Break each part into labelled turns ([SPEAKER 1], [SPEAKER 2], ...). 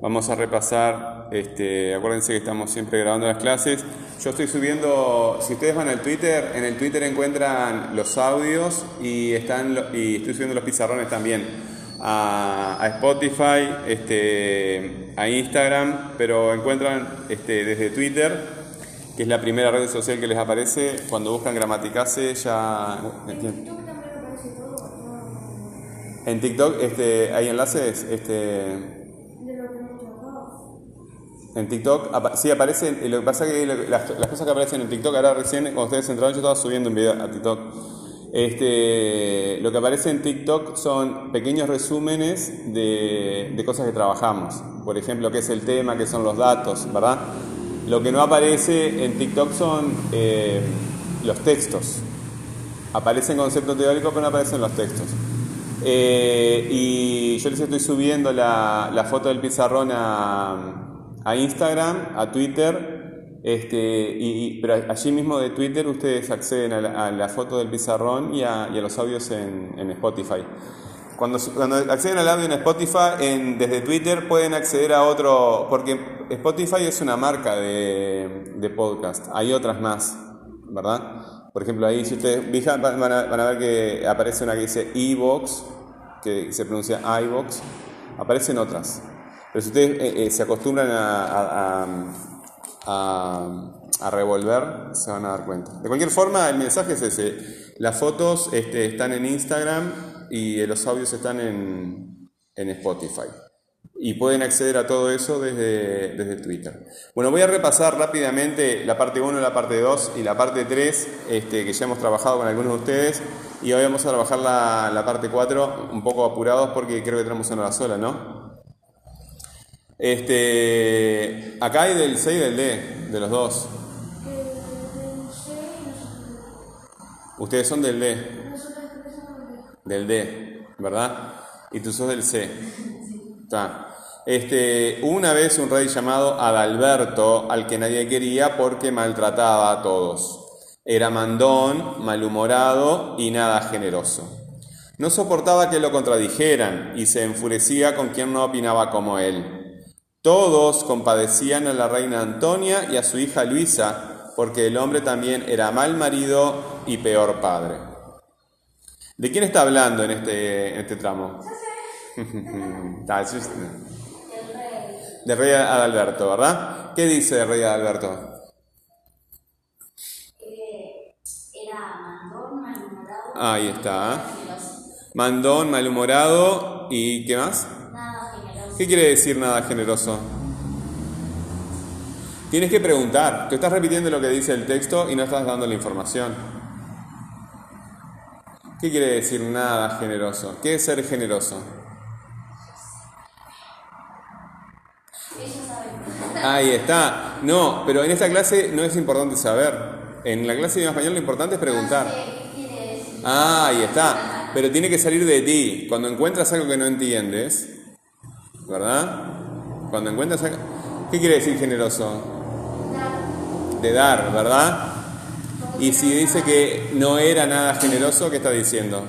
[SPEAKER 1] Vamos a repasar, este, acuérdense que estamos siempre grabando las clases. Yo estoy subiendo, si ustedes van al Twitter, en el Twitter encuentran los audios y, están, y estoy subiendo los pizarrones también a, Spotify, este, a Instagram, pero encuentran este, desde Twitter, que es la primera red social que les aparece, cuando buscan Gramaticase ya... En TikTok este, hay enlaces, este, en TikTok, sí aparece, lo que pasa es que las, cosas que aparecen en TikTok, ahora recién, cuando ustedes entraron, yo estaba subiendo un video a TikTok. Este, lo que aparece en TikTok son pequeños resúmenes de, cosas que trabajamos. Por ejemplo, qué es el tema, qué son los datos, ¿verdad? Lo que no aparece en TikTok son eh, los textos. Aparecen conceptos teóricos, pero no aparecen los textos. Eh, y yo les estoy subiendo la, la foto del pizarrón a a Instagram, a Twitter, este, y, pero allí mismo de Twitter ustedes acceden a la, foto del pizarrón y a, los audios en, Spotify. Cuando, cuando, acceden al audio en Spotify, en, desde Twitter pueden acceder a otro, porque Spotify es una marca de, de podcast, hay otras más, ¿verdad? Por ejemplo, ahí si ustedes van a, van a ver que aparece una que dice iVox, que se pronuncia iVox, aparecen otras. Pero si ustedes eh, eh, se acostumbran a, a, revolver, se van a dar cuenta. De cualquier forma, el mensaje es ese. Las fotos este, están en Instagram y los audios están en, en Spotify. Y pueden acceder a todo eso desde, desde, Twitter. Bueno, voy a repasar rápidamente la parte 1, la parte 2 y la parte 3, este, que ya hemos trabajado con algunos de ustedes. Y hoy vamos a trabajar la, la parte 4 un poco apurados porque creo que tenemos una hora sola, ¿no? Este, acá hay del C y del D, de los dos. Ustedes son del D. Del D, ¿verdad? Y tú sos del C. Está. Este, una vez un rey llamado Adalberto, al que nadie quería porque maltrataba a todos. Era mandón, malhumorado y nada generoso. No soportaba que lo contradijeran y se enfurecía con quien no opinaba como él. Todos compadecían a la reina Antonia y a su hija Luisa, porque el hombre también era mal marido y peor padre. ¿De quién está hablando en este, en este tramo? De rey Adalberto, ¿verdad? ¿Qué dice de rey Adalberto?
[SPEAKER 2] Era mandón, malhumorado.
[SPEAKER 1] Ahí está. Mandón, malhumorado y ¿qué más? ¿Qué quiere decir nada generoso? Tienes que preguntar. Tú estás repitiendo lo que dice el texto y no estás dando la información. ¿Qué quiere decir nada generoso? ¿Qué es ser generoso? Ahí está. No, pero en esta clase no es importante saber. En la clase de español lo importante es preguntar. Ah, ahí está. Pero tiene que salir de ti. Cuando encuentras algo que no entiendes, ¿verdad? Cuando encuentras... ¿Qué quiere decir generoso? De dar, ¿verdad? Y si dice que no era nada generoso, ¿qué está diciendo?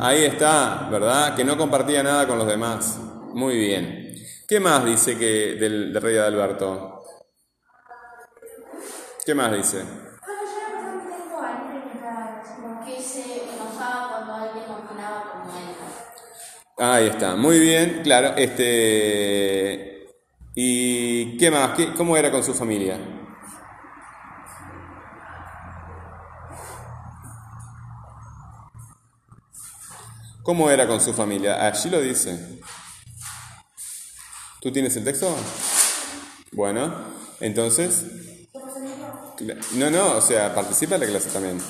[SPEAKER 1] Ahí está, ¿verdad? Que no compartía nada con los demás. Muy bien. ¿Qué más dice que del, del rey Adalberto? ¿Qué más dice? Ahí está, muy bien, claro. Este, ¿Y qué más? ¿Cómo era con su familia? ¿Cómo era con su familia? Allí lo dice. ¿Tú tienes el texto? Bueno, entonces... No, no, o sea, participa en la clase también.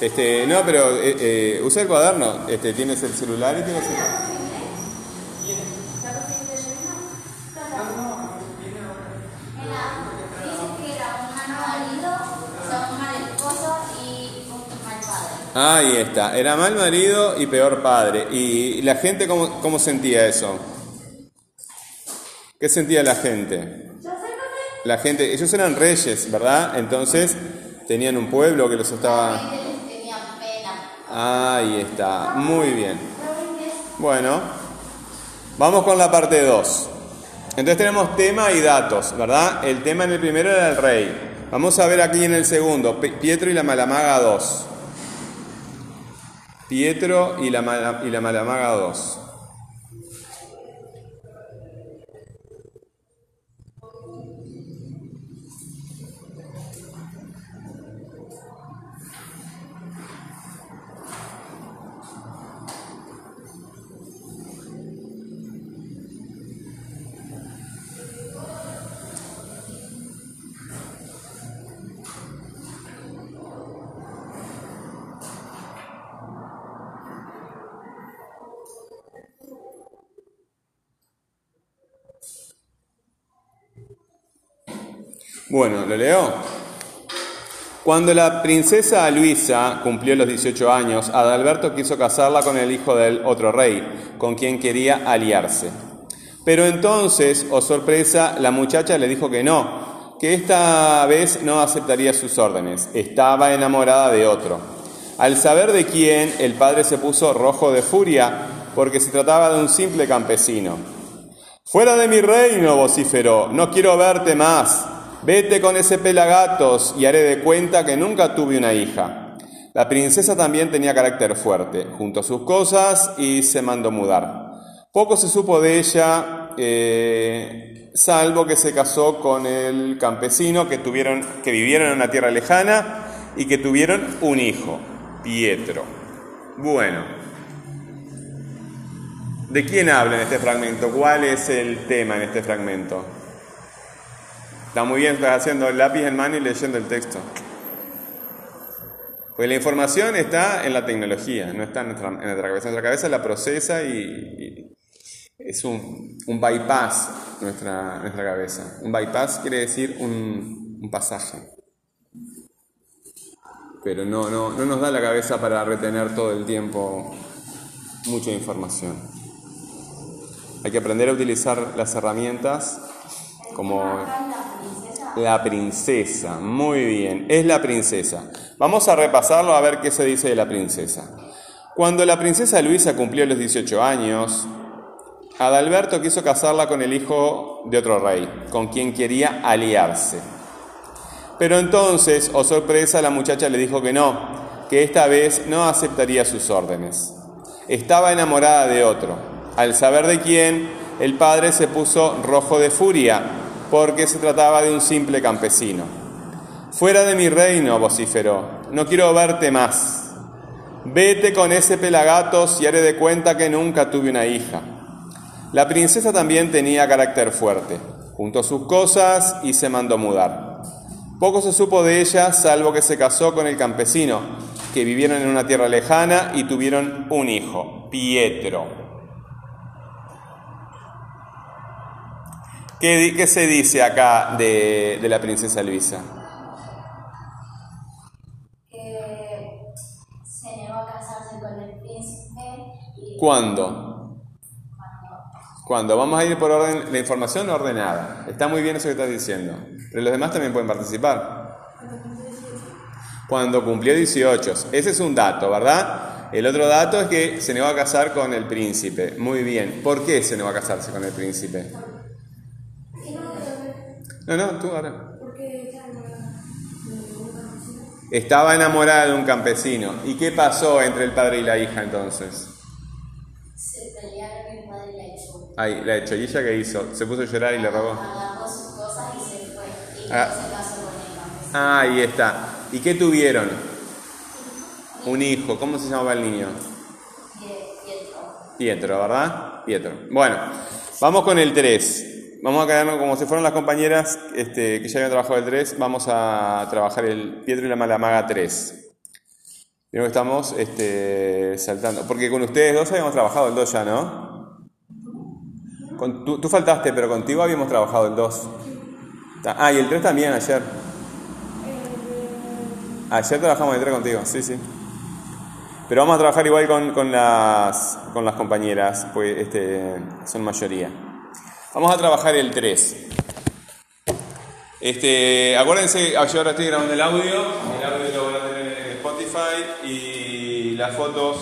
[SPEAKER 1] Este, no, pero eh, eh, usa el cuaderno. Este, tienes el celular y tienes el... Ahí está, era mal marido y peor padre. ¿Y la gente cómo, cómo sentía eso? ¿Qué sentía la gente? La gente, ellos eran reyes, ¿verdad? Entonces tenían un pueblo que los estaba... Ahí está, muy bien. Bueno, vamos con la parte 2. Entonces tenemos tema y datos, ¿verdad? El tema en el primero era el rey. Vamos a ver aquí en el segundo, Pietro y la Malamaga 2. Pietro y la, Malamaga 2. Bueno, ¿lo leo? Cuando la princesa Luisa cumplió los 18 años, Adalberto quiso casarla con el hijo del otro rey, con quien quería aliarse. Pero entonces, oh sorpresa, la muchacha le dijo que no, que esta vez no aceptaría sus órdenes. Estaba enamorada de otro. Al saber de quién, el padre se puso rojo de furia, porque se trataba de un simple campesino. Fuera de mi reino, vociferó, no quiero verte más. Vete con ese pelagatos y haré de cuenta que nunca tuve una hija. La princesa también tenía carácter fuerte, junto a sus cosas y se mandó mudar. Poco se supo de ella, eh, salvo que se casó con el campesino que, tuvieron, que vivieron en una tierra lejana y que tuvieron un hijo, Pietro. Bueno, ¿de quién habla en este fragmento? ¿Cuál es el tema en este fragmento? Está muy bien, estás haciendo lápiz en mano y leyendo el texto. Pues la información está en la tecnología, no está en nuestra, cabeza. Nuestra cabeza la procesa y, es un, bypass nuestra, nuestra cabeza. Un bypass quiere decir un, un pasaje. Pero no, no, no nos da la cabeza para retener todo el tiempo mucha información. Hay que aprender a utilizar las herramientas la princesa, muy bien, es la princesa. Vamos a repasarlo a ver qué se dice de la princesa. Cuando la princesa Luisa cumplió los 18 años, Adalberto quiso casarla con el hijo de otro rey, con quien quería aliarse. Pero entonces, oh sorpresa, la muchacha le dijo que no, que esta vez no aceptaría sus órdenes. Estaba enamorada de otro. Al saber de quién, el padre se puso rojo de furia porque se trataba de un simple campesino. Fuera de mi reino, vociferó, no quiero verte más. Vete con ese pelagatos y haré de cuenta que nunca tuve una hija. La princesa también tenía carácter fuerte, juntó sus cosas y se mandó mudar. Poco se supo de ella, salvo que se casó con el campesino, que vivieron en una tierra lejana y tuvieron un hijo, Pietro. ¿Qué, se dice acá de, la princesa Luisa?
[SPEAKER 2] Que se negó a casarse con el príncipe. Y
[SPEAKER 1] ¿Cuándo? ¿Cuándo? Vamos a ir por orden, la información ordenada. Está muy bien eso que estás diciendo. Pero los demás también pueden participar. Cuando cumplió 18. Ese es un dato, ¿verdad? El otro dato es que se negó a casar con el príncipe. Muy bien. ¿Por qué se negó a casarse con el príncipe? No, no, tú ahora. Estaba enamorada de un campesino. ¿Y qué pasó entre el padre y la hija entonces?
[SPEAKER 2] Se pelearon el padre y la echó.
[SPEAKER 1] Ay, la echó. ¿Y ella qué hizo? ¿Se puso a llorar y le robó?
[SPEAKER 2] Agarró sus cosas y se fue. Y
[SPEAKER 1] ah.
[SPEAKER 2] se casó con el campesino.
[SPEAKER 1] Ah, ahí está. ¿Y qué tuvieron? Un hijo. ¿Cómo se llamaba el niño?
[SPEAKER 2] Pietro.
[SPEAKER 1] Pietro, ¿verdad? Pietro. Bueno, vamos con el 3. Vamos a quedarnos como si fueran las compañeras este, que ya habían trabajado el 3, vamos a trabajar el Pietro y la Malamaga 3. Creo que estamos este, saltando, porque con ustedes dos habíamos trabajado el 2 ya, ¿no? tú, tú, faltaste, pero contigo habíamos trabajado el 2. Ah, y el 3 también ayer. Ayer trabajamos el 3 contigo, sí, sí. Pero vamos a trabajar igual con, con, las, con las compañeras, pues este, son mayoría. Vamos a trabajar el 3. Este, acuérdense, yo ahora estoy grabando el audio, el audio lo en Spotify y las fotos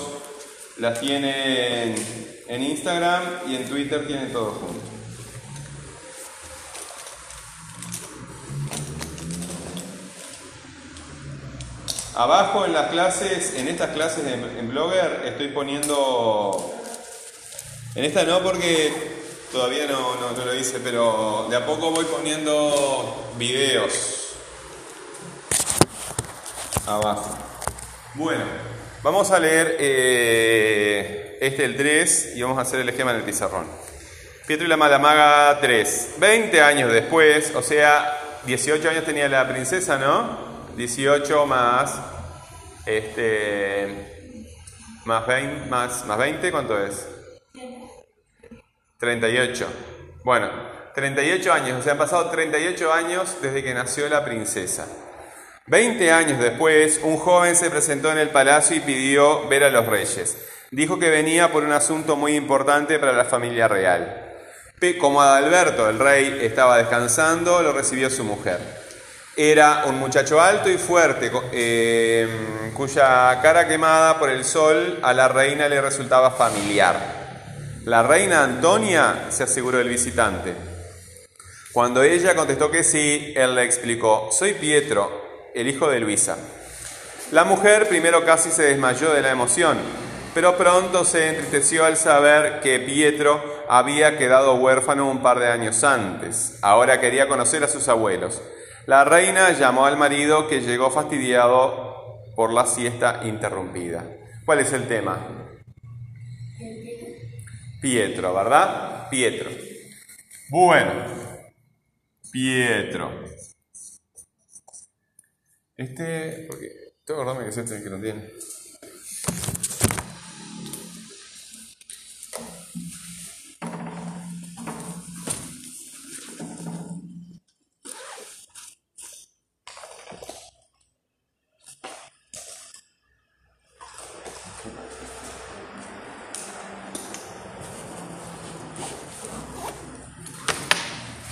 [SPEAKER 1] Las tienen en Instagram y en Twitter tienen todo junto. Abajo en las clases, en estas clases de, en Blogger, estoy poniendo. En esta no porque todavía no, no, no lo hice, pero de a poco voy poniendo videos. Abajo. Bueno, vamos a leer eh, este el 3 y vamos a hacer el esquema en el pizarrón. Pietro y la Malamaga 3. 20 años después, o sea, 18 años tenía la princesa, ¿no? 18 más este más 20, más, más 20, ¿cuánto es? 38. Bueno, 38 años, o sea, han pasado 38 años desde que nació la princesa. 20 años después, un joven se presentó en el palacio y pidió ver a los reyes. Dijo que venía por un asunto muy importante para la familia real. Como Adalberto, el rey, estaba descansando, lo recibió su mujer. Era un muchacho alto y fuerte, eh, cuya cara quemada por el sol a la reina le resultaba familiar. La reina Antonia se aseguró del visitante. Cuando ella contestó que sí, él le explicó, soy Pietro, el hijo de Luisa. La mujer primero casi se desmayó de la emoción, pero pronto se entristeció al saber que Pietro había quedado huérfano un par de años antes. Ahora quería conocer a sus abuelos. La reina llamó al marido que llegó fastidiado por la siesta interrumpida. ¿Cuál es el tema? Pietro, ¿verdad? Pietro. Bueno, Pietro. Este, porque tengo que acordarme que es este que lo tiene.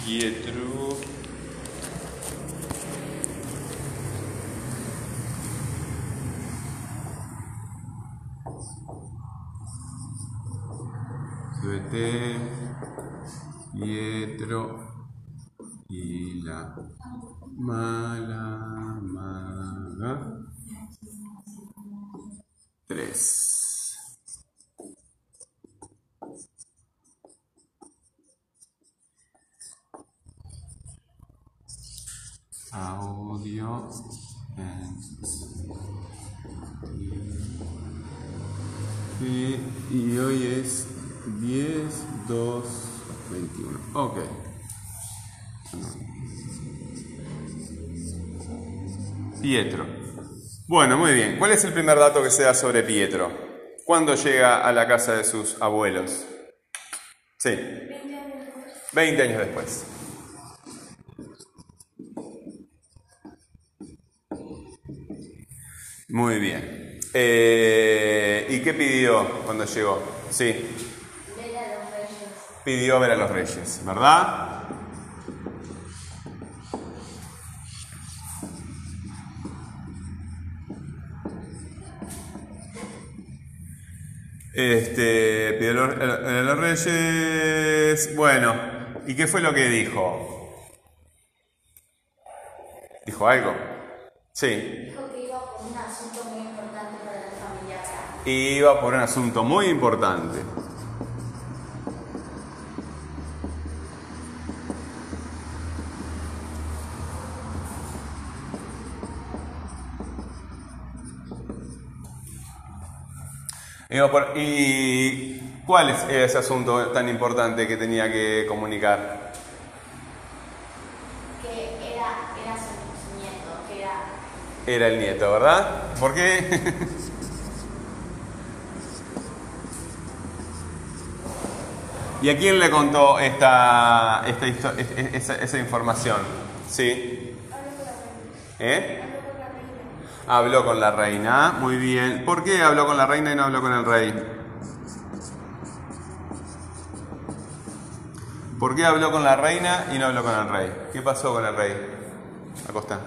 [SPEAKER 1] Pietro. Súbete, Pietro y la mala maga. Tres. Audio and y, y hoy es 10, 2, 21. Ok. Pietro. Bueno, muy bien. ¿Cuál es el primer dato que se da sobre Pietro? ¿Cuándo llega a la casa de sus abuelos? Sí. 20 años después. Muy bien. Eh, ¿Y qué pidió cuando llegó? Sí.
[SPEAKER 2] Ver a los reyes.
[SPEAKER 1] Pidió ver a los reyes, ¿verdad? Este, los, a los reyes. Bueno, ¿y qué fue lo que dijo? ¿Dijo algo? Sí.
[SPEAKER 2] Dijo que iba por un asunto muy importante para la familia.
[SPEAKER 1] Iba por un asunto muy importante. ¿Y cuál es ese asunto tan importante que tenía que comunicar?
[SPEAKER 2] Que era, era su, nieto, que era
[SPEAKER 1] Era el nieto, ¿verdad? ¿Por qué? ¿Y a quién le contó esta, esta esa, esa información? ¿Sí? ¿Eh? Habló con la reina, muy bien. ¿Por qué habló con la reina y no habló con el rey? ¿Por qué habló con la reina y no habló con el rey? ¿Qué pasó con el rey? Acosta.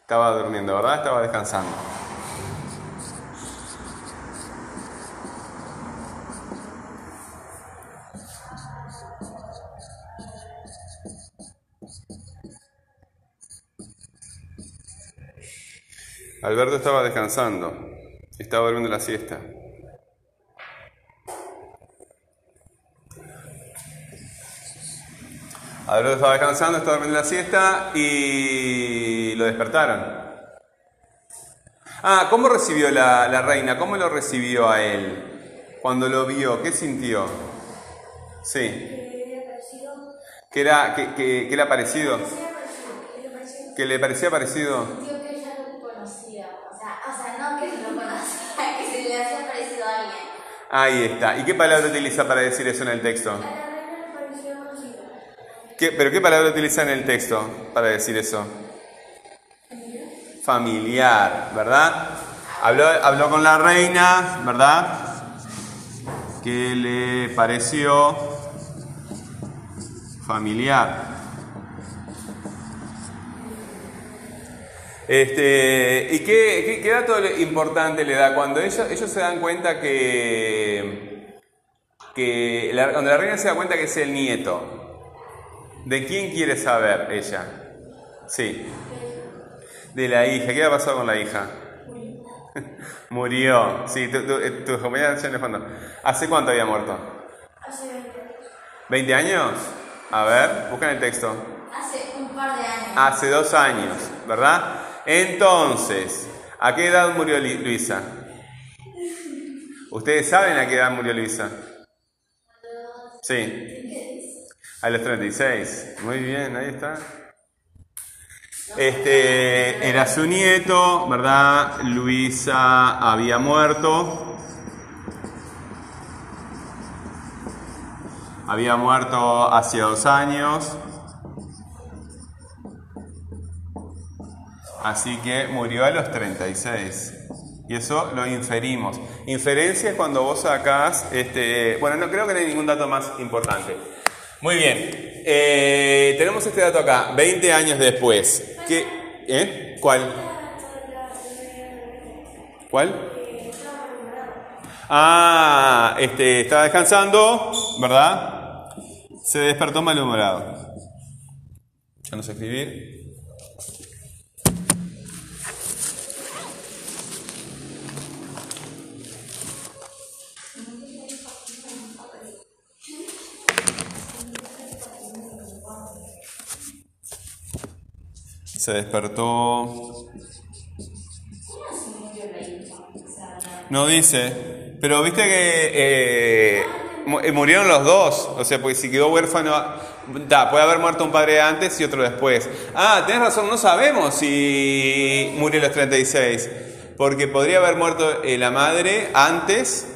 [SPEAKER 1] Estaba durmiendo, ¿verdad? Estaba descansando. Alberto estaba descansando, estaba durmiendo la siesta. Alberto estaba descansando, estaba durmiendo la siesta y lo despertaron. Ah, ¿cómo recibió la, la reina? ¿Cómo lo recibió a él? Cuando lo vio, ¿qué sintió? Sí. ¿Que era, que, que, que era parecido? ¿Que le parecía parecido?
[SPEAKER 2] Sintió que ella lo conocía. O sea, o sea, no que lo conocía, que se le hacía parecido a alguien.
[SPEAKER 1] Ahí está. ¿Y qué palabra utiliza para decir eso en el texto? ¿Qué- ¿Pero qué palabra utiliza en el texto para decir eso? Familiar, ¿verdad? Habló, habló con la reina, ¿verdad? Que le pareció familiar. Este, ¿Y qué, qué- qué dato importante le da cuando ellos, ellos se dan cuenta que, que la- cuando la reina se da cuenta que es el nieto? ¿De quién quiere saber ella? Sí. De la hija. ¿Qué ha pasado con la hija? Murió. Sí, tu, tu, eh, tu compañera el fondo. ¿Hace cuánto había muerto?
[SPEAKER 2] Hace 20
[SPEAKER 1] ¿20 años? A ver, buscan el texto.
[SPEAKER 2] Hace un par de años.
[SPEAKER 1] Hace dos años, ¿verdad? Entonces, ¿a qué edad murió Luisa? ¿Ustedes saben a qué edad murió Luisa? Sí. A los 36. Muy bien, ahí está. Este era su nieto, ¿verdad? Luisa había muerto. Había muerto hace dos años. Así que murió a los 36. Y eso lo inferimos. Inferencia es cuando vos sacás, este, bueno, no creo que no hay ningún dato más importante. Muy bien. Eh, tenemos este dato acá, 20 años después. ¿Qué? ¿Eh? ¿Cuál? ¿Cuál? Ah, este, estaba descansando, ¿verdad? Se despertó malhumorado. Ya no sé escribir. Se despertó. No dice. Pero viste que eh, mu- murieron los dos. O sea, porque si quedó huérfano. Da, puede haber muerto un padre antes y otro después. Ah, tenés razón, no sabemos si murió a los 36. Porque podría haber muerto eh, la madre antes,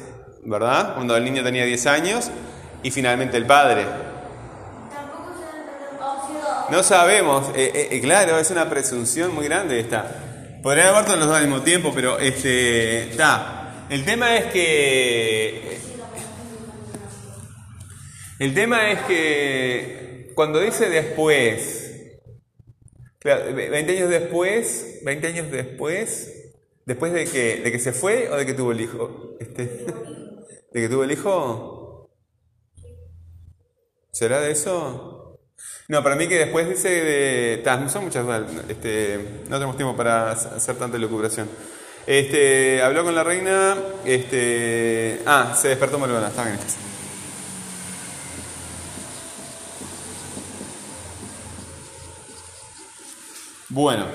[SPEAKER 1] ¿verdad? Cuando el niño tenía 10 años. Y finalmente el padre. No sabemos, eh, eh, eh, claro, es una presunción muy grande esta. Podrían haber muerto los dos al mismo tiempo, pero este, está. El tema es que, el tema es que cuando dice después, claro, ve- 20 años después, 20 años después, después de que, de que se fue o de que tuvo el hijo, este, de que tuvo el hijo. ¿Será de eso? No, para mí que después dice de... ta, son muchas este, no tenemos tiempo para hacer tanta elucubración. Este, habló con la reina, este... Ah, se despertó Malvana, está bien. Bueno.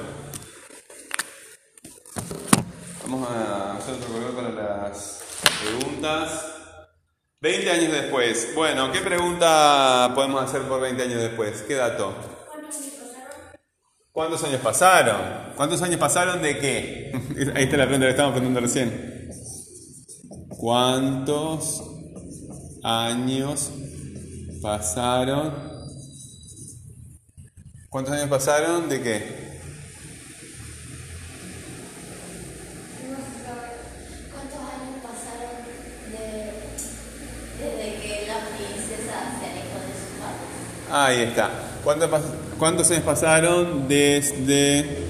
[SPEAKER 1] Vamos a hacer otro color para las preguntas. 20 años después. Bueno, ¿qué pregunta podemos hacer por 20 años después? ¿Qué dato? ¿Cuántos años pasaron? ¿Cuántos años pasaron de qué? Ahí está la pregunta que estábamos preguntando recién. ¿Cuántos años pasaron? ¿Cuántos años pasaron de qué? Ahí está. ¿Cuánto ¿Cuántos años pasaron desde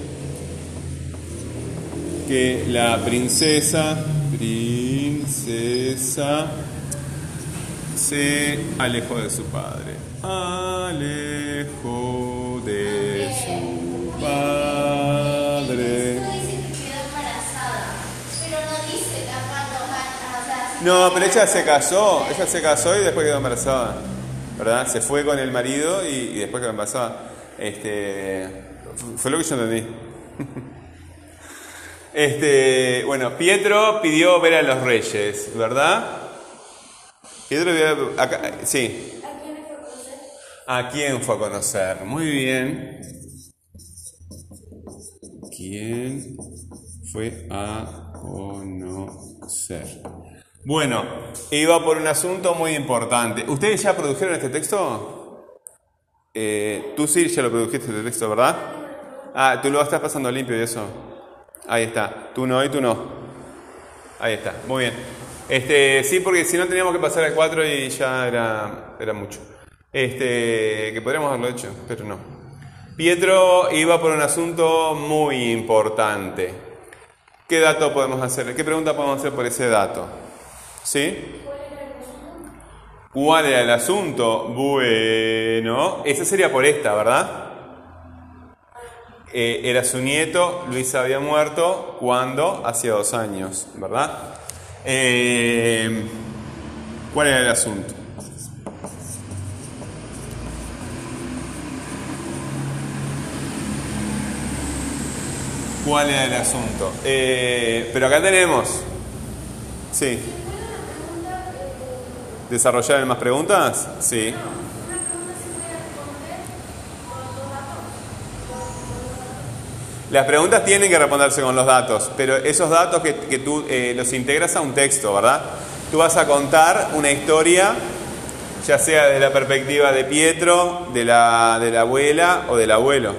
[SPEAKER 1] que la princesa, princesa, se alejó de su padre? Alejó de su padre. No, pero ella se casó, ella se casó y después quedó embarazada. ¿Verdad? Se fue con el marido y, y después quedó embarazada. Este, fue lo que yo entendí. Este, bueno, Pietro pidió ver a los reyes, ¿verdad? Pietro pidió, acá, sí.
[SPEAKER 2] ¿A quién fue a conocer?
[SPEAKER 1] ¿A quién fue a conocer? Muy bien. ¿Quién fue a conocer? Bueno, iba por un asunto muy importante. ¿Ustedes ya produjeron este texto? Eh, tú sí ya lo produjiste este texto, ¿verdad? Ah, tú lo estás pasando limpio y eso. Ahí está. Tú no y tú no. Ahí está. Muy bien. Este, sí, porque si no teníamos que pasar al 4 y ya era, era mucho. Este, que podríamos haberlo hecho, pero no. Pietro iba por un asunto muy importante. ¿Qué dato podemos hacer? ¿Qué pregunta podemos hacer por ese dato? ¿Sí? ¿Cuál era el asunto? Bueno, esa sería por esta, ¿verdad? Eh, era su nieto, Luis había muerto cuando, hacía dos años, ¿verdad? Eh, ¿Cuál era el asunto? ¿Cuál era el asunto? Eh, pero acá tenemos. Sí. ¿Desarrollar más preguntas? Sí. Las preguntas tienen que responderse con los datos, pero esos datos que, que tú eh, los integras a un texto, ¿verdad? Tú vas a contar una historia, ya sea desde la perspectiva de Pietro, de la, de la abuela o del abuelo,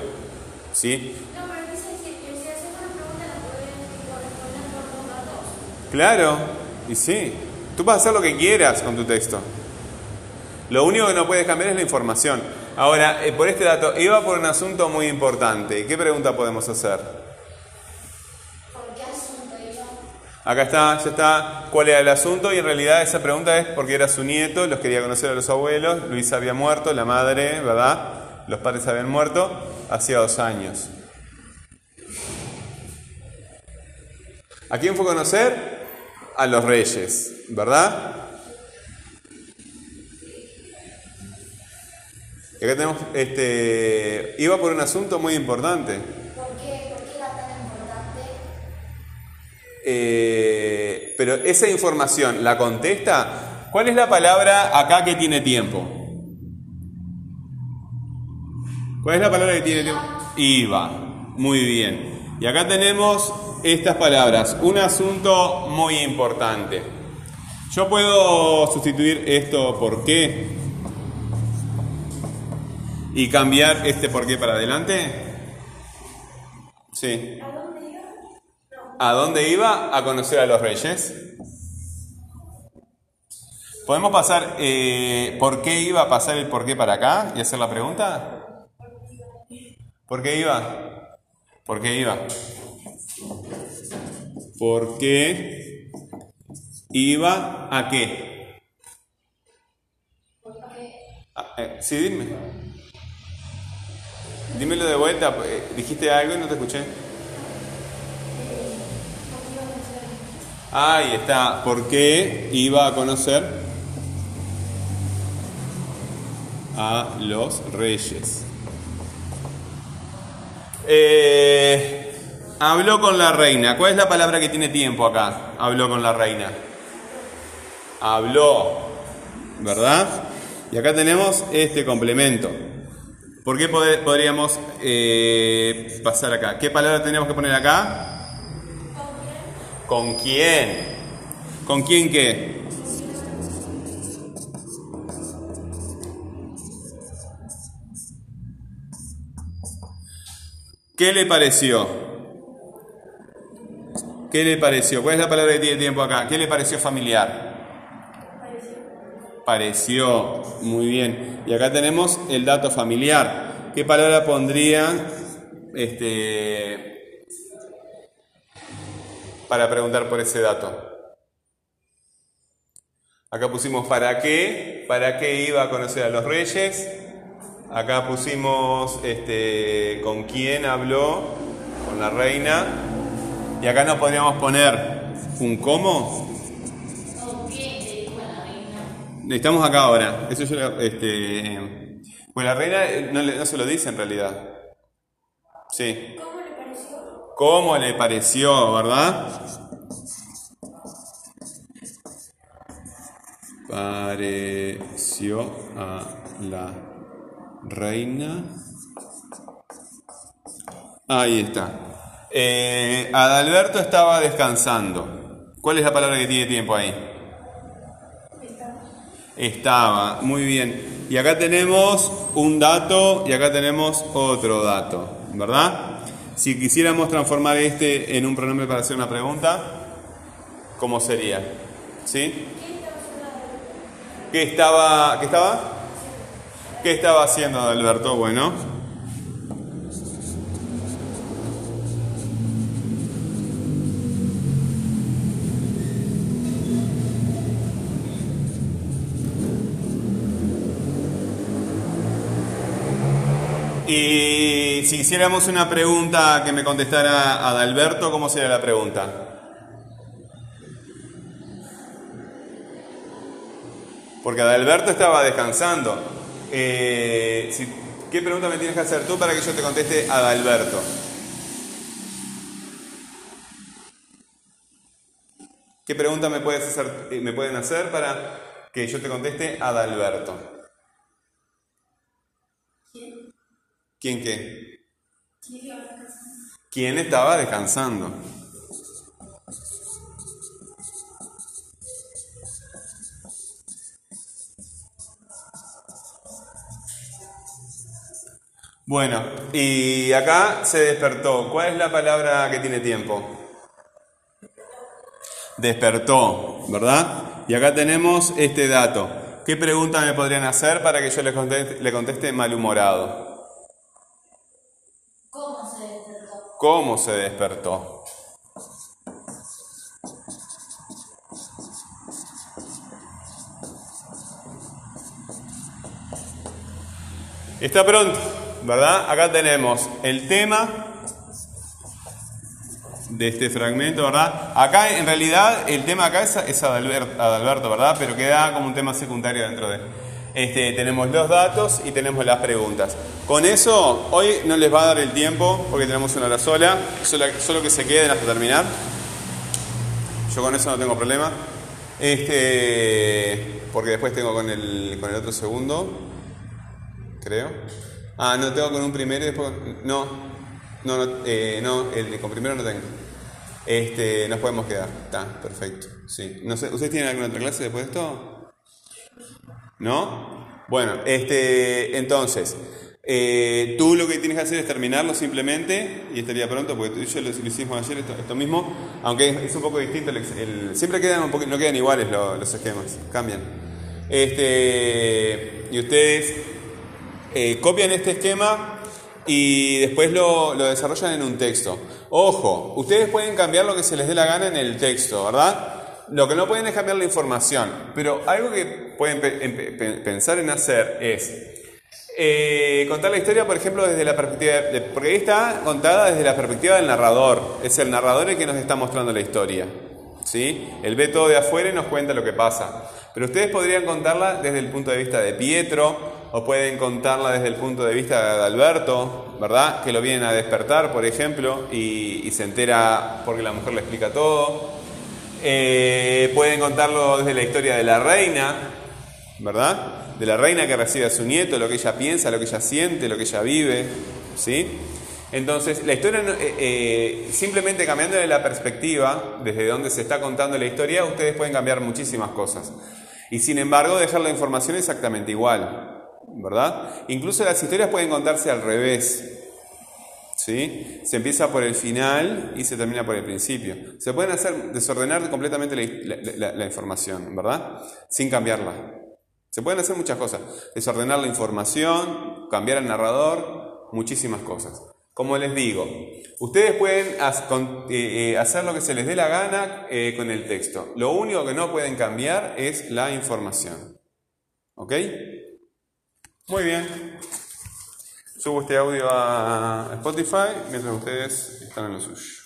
[SPEAKER 1] ¿sí?
[SPEAKER 2] No, pero dice que si haces una pregunta la puedes responder con los datos.
[SPEAKER 1] Claro, y sí. Tú vas a hacer lo que quieras con tu texto. Lo único que no puedes cambiar es la información. Ahora, eh, por este dato, iba por un asunto muy importante. ¿Qué pregunta podemos hacer?
[SPEAKER 2] ¿Por qué asunto iba?
[SPEAKER 1] Acá está, ya está. ¿Cuál era el asunto? Y en realidad esa pregunta es porque era su nieto, los quería conocer a los abuelos, Luis había muerto, la madre, ¿verdad? Los padres habían muerto hacía dos años. ¿A quién fue a conocer? A los reyes, ¿verdad? Y acá tenemos, este, iba por un asunto muy importante.
[SPEAKER 2] ¿Por qué? ¿Por qué era tan importante?
[SPEAKER 1] Eh, pero esa información la contesta. ¿Cuál es la palabra acá que tiene tiempo? ¿Cuál es la palabra que tiene tiempo? Iba. Muy bien. Y acá tenemos estas palabras. Un asunto muy importante. Yo puedo sustituir esto por qué y cambiar este por qué para adelante. Sí.
[SPEAKER 2] ¿A dónde iba?
[SPEAKER 1] ¿A conocer a los reyes. ¿Podemos pasar eh, por qué iba a pasar el por qué para acá y hacer la pregunta? ¿Por qué iba? ¿Por qué iba? ¿Por qué iba a qué? Ah, eh, sí, dime. Dímelo de vuelta. eh, Dijiste algo y no te escuché. Ahí está. ¿Por qué iba a conocer a los reyes? Eh, habló con la reina. ¿Cuál es la palabra que tiene tiempo acá? Habló con la reina. Habló. ¿Verdad? Y acá tenemos este complemento. ¿Por qué pod- podríamos eh, pasar acá? ¿Qué palabra tenemos que poner acá? ¿Con quién? ¿Con quién qué? ¿Qué le pareció? ¿Qué le pareció? ¿Cuál es la palabra que tiene tiempo acá? ¿Qué le pareció familiar? Pareció, muy bien. Y acá tenemos el dato familiar. ¿Qué palabra pondría este, para preguntar por ese dato? Acá pusimos para qué, para qué iba a conocer a los reyes. Acá pusimos este, con quién habló, con la reina. Y acá nos podríamos poner un cómo.
[SPEAKER 2] ¿Con quién
[SPEAKER 1] Estamos acá ahora. Eso yo, este, pues la reina eh, no, no se lo dice en realidad. Sí.
[SPEAKER 2] ¿Cómo le pareció?
[SPEAKER 1] ¿Cómo le pareció, verdad? Pareció a la reina. Ahí está. Eh, Adalberto estaba descansando. ¿Cuál es la palabra que tiene tiempo ahí? Estaba, muy bien. Y acá tenemos un dato y acá tenemos otro dato, ¿verdad? Si quisiéramos transformar este en un pronombre para hacer una pregunta, ¿cómo sería? ¿Sí? ¿Qué estaba, qué estaba? ¿Qué estaba haciendo Alberto? Bueno, si hiciéramos una pregunta que me contestara Adalberto, ¿cómo sería la pregunta? Porque Adalberto estaba descansando. Eh, ¿Qué pregunta me tienes que hacer tú para que yo te conteste Adalberto? ¿Qué pregunta me, puedes hacer, eh, me pueden hacer para que yo te conteste Adalberto? ¿Quién qué? ¿Quién estaba descansando? Bueno, y acá se despertó. ¿Cuál es la palabra que tiene tiempo? Despertó, ¿verdad? Y acá tenemos este dato. ¿Qué pregunta me podrían hacer para que yo le conteste, le conteste malhumorado?
[SPEAKER 2] ¿Cómo se despertó?
[SPEAKER 1] ¿Cómo se despertó? Está pronto, ¿verdad? Acá tenemos el tema de este fragmento, ¿verdad? Acá en realidad el tema acá es, es Adalberto, ¿verdad? Pero queda como un tema secundario dentro de... Este, tenemos los datos y tenemos las preguntas. Con eso, hoy no les va a dar el tiempo porque tenemos una hora sola, solo, que se queden hasta terminar. Yo con eso no tengo problema. Este, porque después tengo con el, con el otro segundo, creo. Ah, no, tengo con un primero y después... No, no, no, eh, no el, con primero no tengo. Este, nos podemos quedar. Está, perfecto. Sí. No sé, ¿Ustedes tienen alguna otra clase después de esto? ¿No? Bueno, este, entonces, eh, tú lo que tienes que hacer es terminarlo simplemente y estaría pronto, porque tú y yo lo, hicimos ayer, esto, mismo, aunque es, un poco distinto, siempre quedan un poco, no quedan iguales lo- los esquemas, cambian. Este, y ustedes eh, copian este esquema y después lo, desarrollan en un texto. Ojo, ustedes pueden cambiar lo que se les dé la gana en el texto, ¿verdad? Lo que no pueden es cambiar la información, pero algo que pueden pe- pensar en hacer es eh, contar la historia, por ejemplo, desde la perspectiva, porque ahí está contada desde la perspectiva del narrador, es el narrador el que nos está mostrando la historia, ¿sí? Él ve todo de afuera y nos cuenta lo que pasa, pero ustedes podrían contarla desde el punto de vista de Pietro, o pueden contarla desde el punto de vista de Alberto, ¿verdad? Que lo vienen a despertar, por ejemplo, y, y se entera porque la mujer le explica todo. Eh, pueden contarlo desde la historia de la reina, ¿verdad? De la reina que recibe a su nieto, lo que ella piensa, lo que ella siente, lo que ella vive, ¿sí? Entonces, la historia, eh, eh, simplemente cambiando la perspectiva, desde donde se está contando la historia, ustedes pueden cambiar muchísimas cosas. Y sin embargo, dejar la información exactamente igual, ¿verdad? Incluso las historias pueden contarse al revés, ¿Sí? Se empieza por el final y se termina por el principio. Se pueden hacer desordenar completamente la- la información, ¿verdad? Sin cambiarla. Se pueden hacer muchas cosas. Desordenar la información, cambiar el narrador, muchísimas cosas. Como les digo, ustedes pueden eh, eh, hacer lo que se les dé la gana eh, con el texto. Lo único que no pueden cambiar es la información. ¿Ok? Muy bien. Subo este audio a Spotify mientras ustedes están en lo suyo.